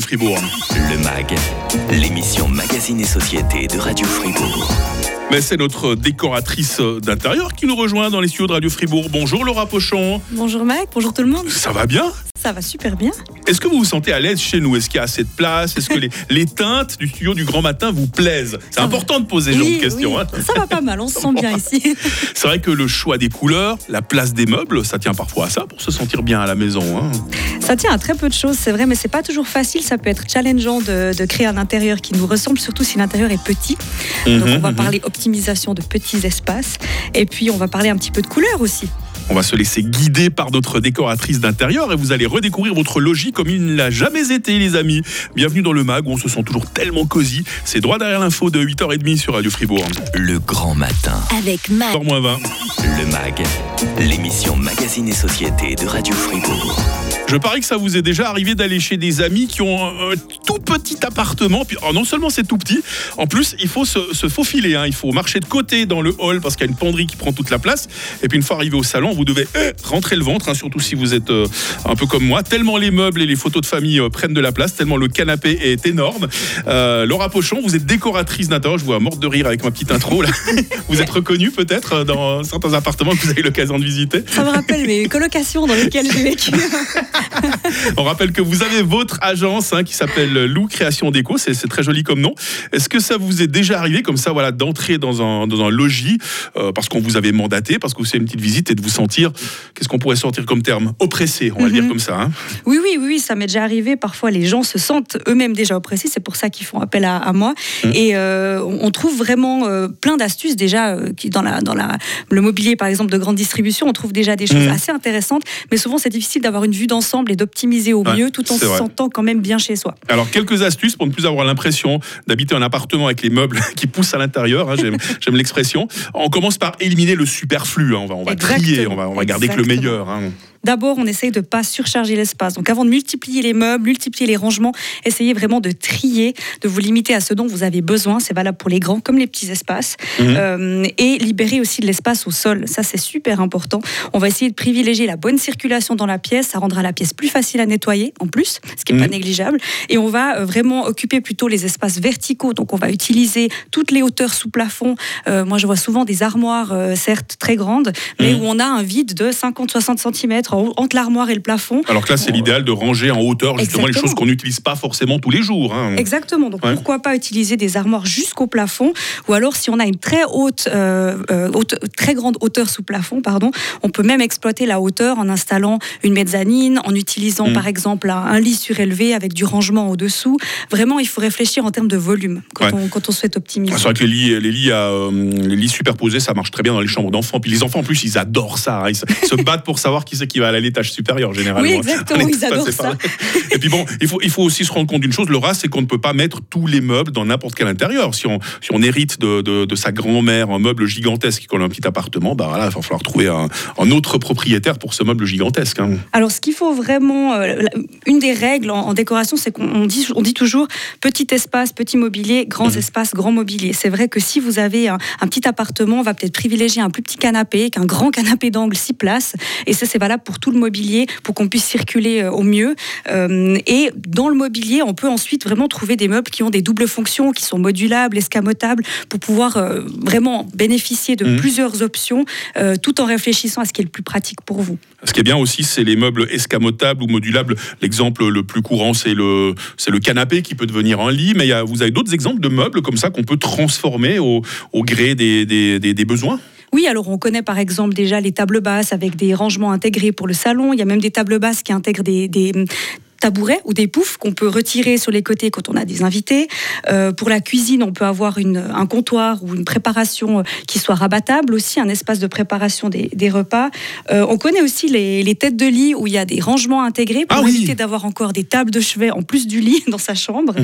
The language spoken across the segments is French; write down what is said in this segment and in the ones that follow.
Fribourg. Le MAG, l'émission Magazine et Société de Radio Fribourg. Mais c'est notre décoratrice d'intérieur qui nous rejoint dans les studios de Radio Fribourg. Bonjour Laura Pochon. Bonjour Mike, bonjour tout le monde. Ça va bien? Ça va super bien. Est-ce que vous vous sentez à l'aise chez nous? Est-ce qu'il y a assez de place? Est-ce que les, les, teintes du studio du grand matin vous plaisent? C'est important de poser ce genre de questions. Oui. Hein. Ça va pas mal, on se sent bien ici. C'est vrai que le choix des couleurs, la place des meubles, ça tient parfois à ça pour se sentir bien à la maison. Hein. Ça tient à très peu de choses, c'est vrai, mais c'est pas toujours facile. Ça peut être challengeant de, de, créer un intérieur qui nous ressemble, surtout si l'intérieur est petit. Donc on va parler optimisation de petits espaces. Et puis on va parler un petit peu de couleurs aussi. On va se laisser guider par notre décoratrice d'intérieur et vous allez redécouvrir votre logis comme il ne l'a jamais été, les amis. Bienvenue dans le MAG où on se sent toujours tellement cosy. C'est droit derrière l'info de 8h30 sur Radio Fribourg. Le grand matin. Avec MAG. 20. Le MAG, l'émission Magazine et Société de Radio Fribourg. Je parie que ça vous est déjà arrivé d'aller chez des amis qui ont un, tout petit appartement. Puis, oh non seulement c'est tout petit, en plus il faut se, se faufiler. Hein. Il faut marcher de côté dans le hall parce qu'il y a une penderie qui prend toute la place. Et puis une fois arrivé au salon, vous devez euh, rentrer le ventre, hein, surtout si vous êtes euh, un peu comme moi. Tellement les meubles et les photos de famille euh, prennent de la place, tellement le canapé est énorme. Euh, Laura Pochon, vous êtes décoratrice d'intérieur. Je vois morte de rire avec ma petite intro. Là. vous êtes reconnue peut-être dans certains appartements que vous avez eu l'occasion de visiter. Ça me rappelle mes colocations dans lesquelles j'ai vécu. On rappelle que vous avez votre agence hein, qui s'appelle Lou Création Déco. C'est très joli comme nom. Est-ce que ça vous est déjà arrivé comme ça, voilà, d'entrer dans un, dans un logis parce qu'on vous avait mandaté, parce que c'est une petite visite et de vous sentir, qu'est-ce qu'on pourrait sortir comme terme Oppressé, on va mm -hmm. dire comme ça. Hein oui, oui, oui, ça m'est déjà arrivé. Parfois, les gens se sentent eux-mêmes déjà oppressés. C'est pour ça qu'ils font appel à, à moi. Mm. Et euh, on trouve vraiment euh, plein d'astuces déjà qui, dans, la, dans la, le mobilier, par exemple, de grande distribution. On trouve déjà des choses mm. assez intéressantes. Mais souvent, c'est difficile d'avoir une vue d'ensemble et d'optimiser au mieux tout en se vrai. sentant quand même bien chez soi. Alors, quelques astuces pour ne plus avoir l'impression d'habiter un appartement avec les meubles qui poussent à l'intérieur. Hein, J'aime l'expression. On commence par éliminer le superflu. Hein, on va, on va trier, on va, on va garder que le meilleur. Hein. D'abord, on essaye de ne pas surcharger l'espace. Donc, avant de multiplier les meubles, multiplier les rangements, essayez vraiment de trier, de vous limiter à ce dont vous avez besoin. C'est valable pour les grands comme les petits espaces. Mmh. Euh, et libérer aussi de l'espace au sol. Ça, c'est super important. On va essayer de privilégier la bonne circulation dans la pièce. Ça rendra la pièce plus facile à nettoyer, en plus, ce qui n'est mmh. pas négligeable. Et on va vraiment occuper plutôt les espaces verticaux. Donc, on va utiliser toutes les hauteurs sous plafond. Euh, moi, je vois souvent des armoires, euh, certes très grandes, mais mmh. où on a un vide de 50-60 cm entre l'armoire et le plafond. Alors que là, c'est l'idéal de ranger en hauteur justement Exactement. les choses qu'on n'utilise pas forcément tous les jours. Hein. Exactement. Donc ouais. pourquoi pas utiliser des armoires jusqu'au plafond? Ou alors, si on a une très haute, euh, haute, très grande hauteur sous plafond, pardon, on peut même exploiter la hauteur en installant une mezzanine, en utilisant mmh. par exemple un, un, lit surélevé avec du rangement au-dessous. Vraiment, il faut réfléchir en termes de volume quand, ouais. on, quand on, souhaite optimiser. C'est vrai que les lits, les lits, euh, les lits superposés, ça marche très bien dans les chambres d'enfants. Puis les enfants, en plus, ils adorent ça. Hein. Ils se battent pour savoir qui c'est qui va aller à l'étage supérieur généralement. Oui, exactement, ils adorent ça. Et puis bon, il faut, il faut aussi se rendre compte d'une chose, Laura, c'est qu'on ne peut pas mettre tous les meubles dans n'importe quel intérieur. Si on, si on hérite de, de, de sa grand-mère un meuble gigantesque qui a un petit appartement, bah voilà, il va falloir trouver un, un, autre propriétaire pour ce meuble gigantesque. Hein. Alors, ce qu'il faut vraiment, euh, une des règles en, en décoration, c'est qu'on dit, on dit toujours petit espace, petit mobilier, grands mmh. espaces, grand mobilier. C'est vrai que si vous avez un, un petit appartement, on va peut-être privilégier un plus petit canapé qu'un grand canapé d'angle 6 places. Et ça, c'est valable pour tout le mobilier, pour qu'on puisse circuler au mieux. Euh, et dans le mobilier, on peut ensuite vraiment trouver des meubles qui ont des doubles fonctions, qui sont modulables, escamotables, pour pouvoir euh, vraiment bénéficier de mmh. plusieurs options, euh, tout en réfléchissant à ce qui est le plus pratique pour vous. Ce qui est bien aussi, c'est les meubles escamotables ou modulables. L'exemple le plus courant, c'est le, c'est le canapé qui peut devenir un lit, mais y a, vous avez d'autres exemples de meubles comme ça qu'on peut transformer au, au gré des, des, des, des besoins? Oui, alors on connaît par exemple déjà les tables basses avec des rangements intégrés pour le salon. Il y a même des tables basses qui intègrent des, des tabourets ou des poufs qu'on peut retirer sur les côtés quand on a des invités. Euh, pour la cuisine, on peut avoir une, un comptoir ou une préparation qui soit rabattable aussi, un espace de préparation des, des repas. Euh, on connaît aussi les, les, têtes de lit où il y a des rangements intégrés pour ah éviter d'avoir encore des tables de chevet en plus du lit dans sa chambre.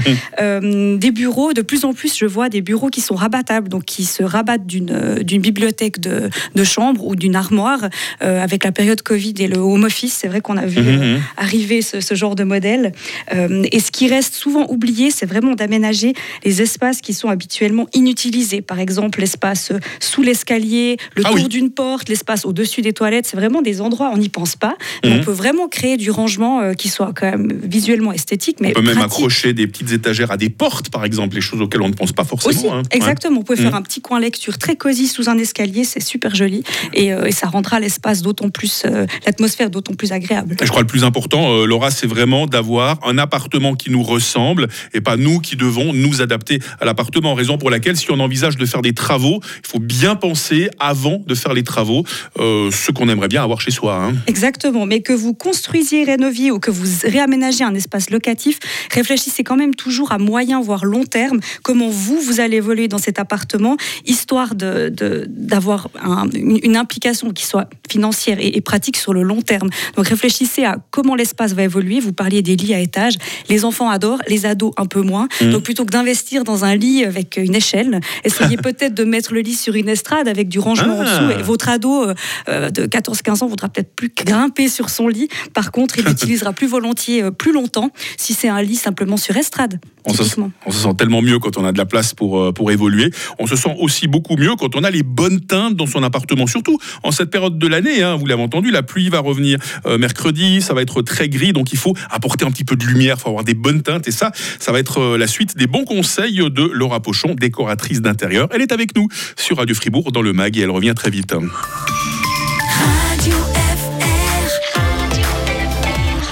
euh, des bureaux, de plus en plus, je vois des bureaux qui sont rabattables, donc qui se rabattent d'une bibliothèque de, de chambre ou d'une armoire. Euh, avec la période Covid et le home office, c'est vrai qu'on a vu mmh. arriver ce, ce genre de modèles. Euh, et ce qui reste souvent oublié, c'est vraiment d'aménager les espaces qui sont habituellement inutilisés. Par exemple, l'espace sous l'escalier, le Ah tour oui. d'une porte, l'espace au-dessus des toilettes. C'est vraiment des endroits, on n'y pense pas. Mhm. On peut vraiment créer du rangement euh, qui soit quand même visuellement esthétique, mais On peut même accrocher des petites étagères à des portes, par exemple, les choses auxquelles on ne pense pas forcément. Aussi, hein. exactement. Vous pouvez faire Mhm. un petit coin lecture très cosy sous un escalier, c'est super joli et, euh, et ça rendra l'espace d'autant plus, euh, l'atmosphère d'autant plus agréable. Et Je crois que le plus important, euh, Laura, c'est vraiment d'avoir un appartement qui nous ressemble et pas nous qui devons nous adapter à l'appartement. Raison pour laquelle, si on envisage de faire des travaux, il faut bien penser avant de faire les travaux euh, ce qu'on aimerait bien avoir chez soi. hein. Exactement, mais que vous construisiez, rénoviez ou que vous réaménagez un espace locatif, réfléchissez quand même toujours à moyen voire long terme comment vous vous allez évoluer dans cet appartement, histoire de d'avoir un- une, implication qui soit financière et, et pratique sur le long terme. Donc réfléchissez à comment l'espace va évoluer. Vous parliez des lits à étage, les enfants adorent, les ados un peu moins. Mhm. Donc plutôt que d'investir dans un lit avec une échelle, essayez peut-être de mettre le lit sur une estrade avec du rangement en Ah. dessous. Et votre ado euh, euh, de 14-15 ans voudra peut-être plus grimper sur son lit. Par contre, il l'utilisera plus volontiers, euh, plus longtemps, si c'est un lit simplement sur estrade. On se, typiquement. on se sent tellement mieux quand on a de la place pour, euh, pour évoluer. On se sent aussi beaucoup mieux quand on a les bonnes teintes dans son appartement. Surtout en cette période de l'année, hein, vous l'avez entendu, la pluie va revenir mercredi, ça va être très gris, donc il faut apporter un petit peu de lumière, il faut avoir des bonnes teintes. Et ça, ça va être euh, la suite des bons conseils de Laura Pochon, décoratrice d'intérieur. Elle est avec nous sur Radio Fribourg dans le MAG et elle revient très vite. Radio FR.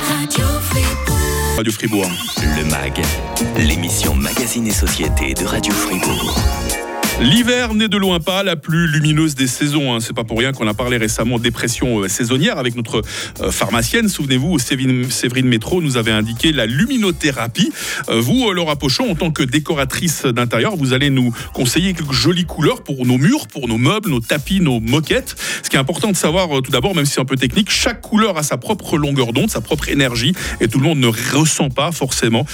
Radio Fribourg. Radio Fribourg. Le MAG, l'émission Magazine et Société de Radio Fribourg. L'hiver n'est de loin pas la plus lumineuse des saisons. hein. C'est pas pour rien qu'on a parlé récemment de dépression euh, saisonnière avec notre euh, pharmacienne. Souvenez-vous, Séverine, Séverine Métro nous avait indiqué la luminothérapie. Euh, vous, Laura Pochon, en tant que décoratrice d'intérieur, vous allez nous conseiller quelques jolies couleurs pour nos murs, pour nos meubles, nos tapis, nos moquettes. Ce qui est important de savoir, tout d'abord, même si c'est un peu technique, chaque couleur a sa propre longueur d'onde, sa propre énergie, et tout le monde ne ressent pas forcément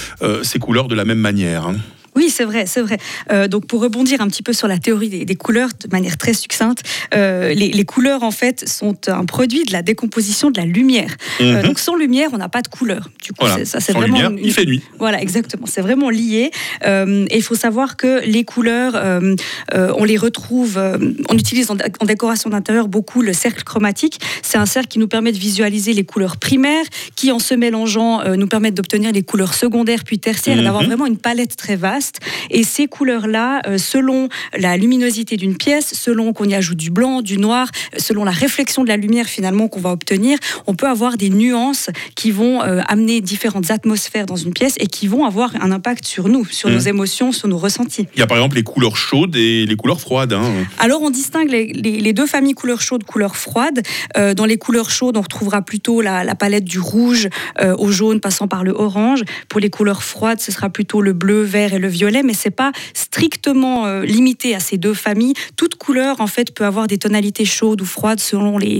ces couleurs de la même manière. hein. Oui, c'est vrai, c'est vrai. Euh, donc pour rebondir un petit peu sur la théorie des, des couleurs de manière très succincte, euh, les, les couleurs en fait sont un produit de la décomposition de la lumière. Euh, Mhm. donc sans lumière, on n'a pas de couleur. Du coup, Voilà. ça c'est vraiment lumière, une- il fait nuit. Voilà, exactement. C'est vraiment lié. Et il faut savoir que les couleurs, on les retrouve, on utilise en, en décoration d'intérieur beaucoup le cercle chromatique. C'est un cercle qui nous permet de visualiser les couleurs primaires, qui en se mélangeant nous permettent d'obtenir les couleurs secondaires puis tertiaires, et d'avoir Mhm. vraiment une palette très vaste. Et ces couleurs-là, euh, selon la luminosité d'une pièce, selon qu'on y ajoute du blanc, du noir, euh, selon la réflexion de la lumière finalement qu'on va obtenir, on peut avoir des nuances qui vont euh, amener différentes atmosphères dans une pièce et qui vont avoir un impact sur nous, sur Mhm. nos émotions, sur nos ressentis. Il y a par exemple les couleurs chaudes et les couleurs froides. hein. Alors on distingue les, les- les deux familles couleurs chaudes, couleurs froides. Euh, dans les couleurs chaudes, on retrouvera plutôt la, la palette du rouge euh, au jaune passant par le orange. Pour les couleurs froides, ce sera plutôt le bleu, vert et le violet, mais c'est pas strictement euh, limité à ces deux familles. Toute couleur en fait peut avoir des tonalités chaudes ou froides selon les,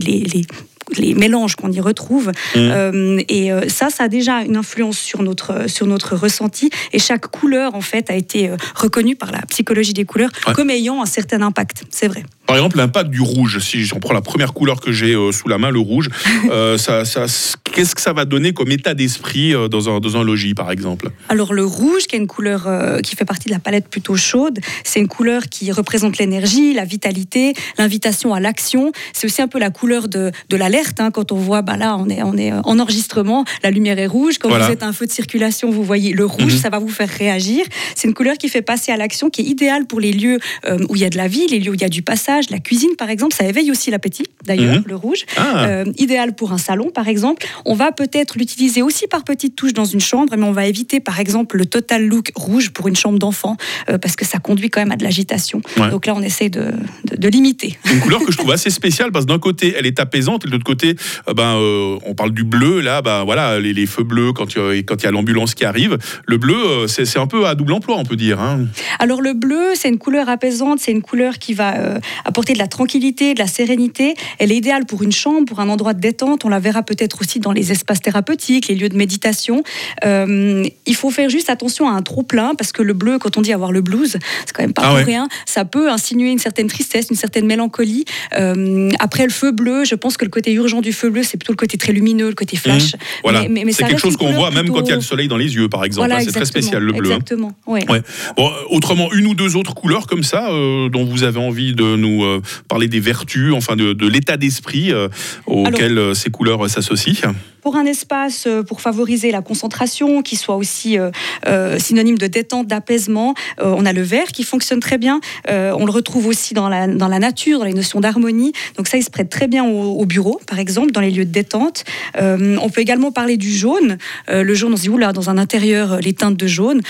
les mélanges qu'on y retrouve. Euh, et euh, ça, ça a déjà une influence sur notre, sur notre ressenti. Et chaque couleur, en fait, a été euh, reconnue par la psychologie des couleurs Ouais. comme ayant un certain impact. C'est vrai. Par exemple, l'impact du rouge. Si j'en prends la première couleur que j'ai sous la main, le rouge, euh, ça, ça- qu'est-ce que ça va donner comme état d'esprit dans, un, dans un logis, par exemple? Alors le rouge, qui est une couleur euh, qui fait partie de la palette plutôt chaude, c'est une couleur qui représente l'énergie, la vitalité, l'invitation à l'action. C'est aussi un peu la couleur de, de hein, quand on voit, bah là, on est, on est en enregistrement, la lumière est rouge. Quand Voilà. vous êtes à un feu de circulation, vous voyez le rouge, Mhm. ça va vous faire réagir. C'est une couleur qui fait passer à l'action, qui est idéale pour les lieux euh, où il y a de la vie, les lieux où il y a du passage, la cuisine par exemple. Ça éveille aussi l'appétit, d'ailleurs, Mhm. le rouge. Ah, Euh, idéal pour un salon, par exemple. On va peut-être l'utiliser aussi par petites touches dans une chambre, mais on va éviter, par exemple, le total look rouge pour une chambre d'enfant, euh, parce que ça conduit quand même à de l'agitation. Ouais. Donc là, on essaie de, de- de limiter. une couleur que je trouve assez spéciale parce que d'un côté, elle est apaisante et de l'autre côté, euh, ben, euh, on parle du bleu. Là, ben, voilà, les, les feux bleus quand il y a- quand il y a l'ambulance qui arrive. Le bleu, euh, c'est c'est un peu à double emploi, on peut dire. hein. Alors le bleu, c'est une couleur apaisante, c'est une couleur qui va euh, apporter de la tranquillité, de la sérénité. Elle est idéale pour une chambre, pour un endroit de détente. On la verra peut-être aussi dans les espaces thérapeutiques, les lieux de méditation. Euh, il faut faire juste attention à un trop plein parce que le bleu, quand on dit avoir le blues, c'est quand même pas Ah pour ouais. rien. Ça peut insinuer une certaine tristesse, une certaine mélancolie. Euh, après le feu bleu, je pense que le côté urgent du feu bleu, c'est plutôt le côté très lumineux, le côté flash. Voilà. Mais- mais- mais c'est quelque chose qu'on voit même quand il y a le soleil dans les yeux, par exemple. Voilà, hein. c'est très spécial le bleu. hein. Exactement. ouais. Ouais. Bon, autrement, une ou deux autres couleurs comme ça, euh, dont vous avez envie de nous euh, parler des vertus, enfin de, de l'état d'esprit euh, auquel euh, ces couleurs s'associent? Pour un espace euh, pour favoriser la concentration, qui soit aussi euh, euh, synonyme de détente, d'apaisement. On a le vert qui fonctionne très bien. On le retrouve aussi dans la, dans la nature, dans les notions d'harmonie. Donc ça, il se prête très bien au, au bureau, par exemple, dans les lieux de détente. On peut également parler du jaune. Le jaune, on se dit, oula, dans un intérieur, les teintes de jaune.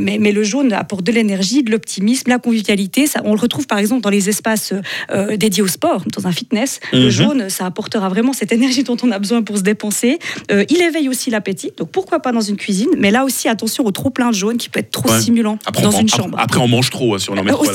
Mais, mais le jaune apporte de l'énergie, de l'optimisme, la convivialité. Ça, on le retrouve, par exemple, dans les espaces dédiés au sport, dans un fitness. Mhm. Le jaune, ça apportera vraiment cette énergie dont on a besoin pour se dépenser. Euh, il éveille aussi l'appétit, donc pourquoi pas dans une cuisine, mais là aussi attention au trop plein de jaune qui peut être trop Ouais. stimulant Après, dans on, une chambre. après, on mange trop hein, si on en met trop.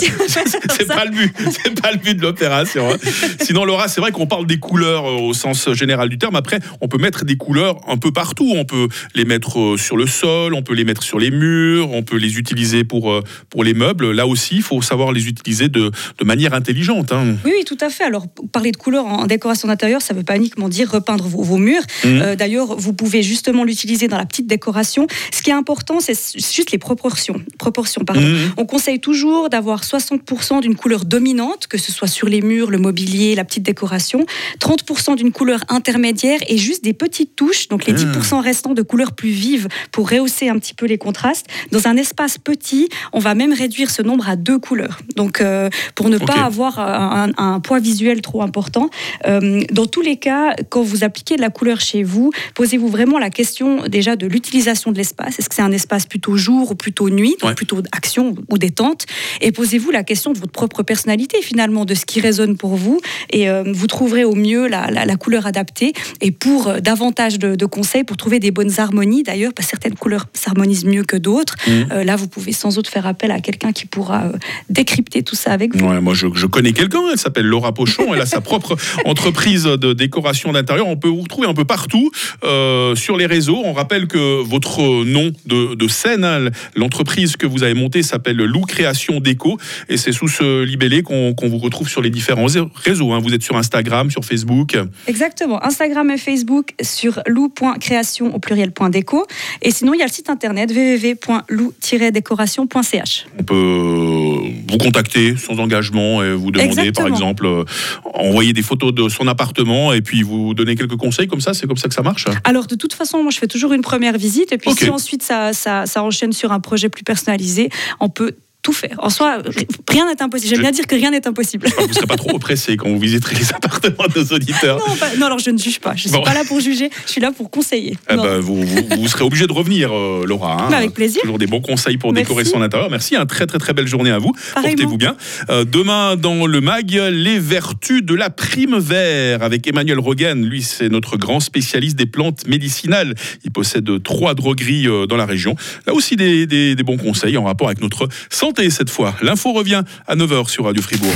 C'est pas le but. C'est pas le but de l'opération. hein. Sinon, Laura, c'est vrai qu'on parle des couleurs euh, au sens général du terme. Après, on peut mettre des couleurs un peu partout. On peut les mettre euh, sur le sol, on peut les mettre sur les murs, on peut les utiliser pour pour les meubles. Là aussi, il faut savoir les utiliser de, de manière intelligente. hein. Oui, oui, tout à fait. Alors, parler de couleurs en décoration d'intérieur, ça ne veut pas uniquement dire repeindre vos, vos murs. Euh, D'ailleurs, vous pouvez justement l'utiliser dans la petite décoration. Ce qui est important, c'est juste les proportions. proportions pardon. Mhm. On conseille toujours d'avoir 60% d'une couleur dominante, que ce soit sur les murs, le mobilier, la petite décoration, 30% d'une couleur intermédiaire et juste des petites touches, donc les Ah. 10% restants de couleurs plus vives pour rehausser un petit peu les contrastes. Dans un espace petit, on va même réduire ce nombre à deux couleurs. Donc, euh, pour ne pas avoir un, un poids visuel trop important. Euh, dans tous les cas, quand vous appliquez de la couleur chez vous, posez-vous vraiment la question déjà de l'utilisation de l'espace. Est-ce que c'est un espace plutôt jour ou plutôt nuit, donc Ouais. plutôt action ou détente? Et posez-vous la question de votre propre personnalité finalement, de ce qui résonne pour vous. Et euh, vous trouverez au mieux la, la- la couleur adaptée. Et pour euh, davantage de, de conseils, pour trouver des bonnes harmonies d'ailleurs, parce que certaines couleurs s'harmonisent mieux que d'autres, Mhm. euh, là vous pouvez sans doute faire appel à quelqu'un qui pourra décrypter tout ça avec vous. Ouais, moi, je, je connais quelqu'un, elle s'appelle Laura Pochon, elle a sa propre entreprise de décoration d'intérieur. On peut vous retrouver un peu partout euh, sur les réseaux. On rappelle que votre nom de, de scène, hein, l'entreprise que vous avez montée s'appelle Lou Création Déco et c'est sous ce libellé qu'on vous retrouve sur les différents réseaux. hein. Vous êtes sur Instagram, sur Facebook. Exactement. Instagram et Facebook sur lou.création au pluriel.déco. Et sinon, il y a le site internet www.lou-décoration.ch. On peut vous contacter sans engagement et vous demander, par exemple, euh, envoyer des photos de son appartement et puis vous donner quelques conseils comme ça. C'est comme ça que ça marche? Alors, de toute façon, moi, je fais toujours une première visite. Et puis, si ensuite ça, ça, ça enchaîne sur un projet plus personnalisé, on peut tout faire. En soi, rien n'est impossible. J'aime bien dire que rien n'est impossible. Vous ne serez pas trop oppressé quand vous visiterez les appartements de nos auditeurs. Non, pas- non, alors je ne juge pas. Je ne suis Bon. pas là pour juger. Je suis là pour conseiller. Eh ben, vous, vous- vous serez obligé de revenir, euh, Laura. hein. Bah, avec plaisir. Toujours des bons conseils pour Merci. décorer son intérieur. Merci, un très très très belle journée à vous. Portez-vous bien. Euh, demain, dans le MAG, les vertus de la prime vert avec Emmanuel Rogan. Lui, c'est notre grand spécialiste des plantes médicinales. Il possède trois drogueries euh, dans la région. Là aussi, des, des- des bons conseils en rapport avec notre santé cette fois. L'info revient à 9h sur Radio Fribourg.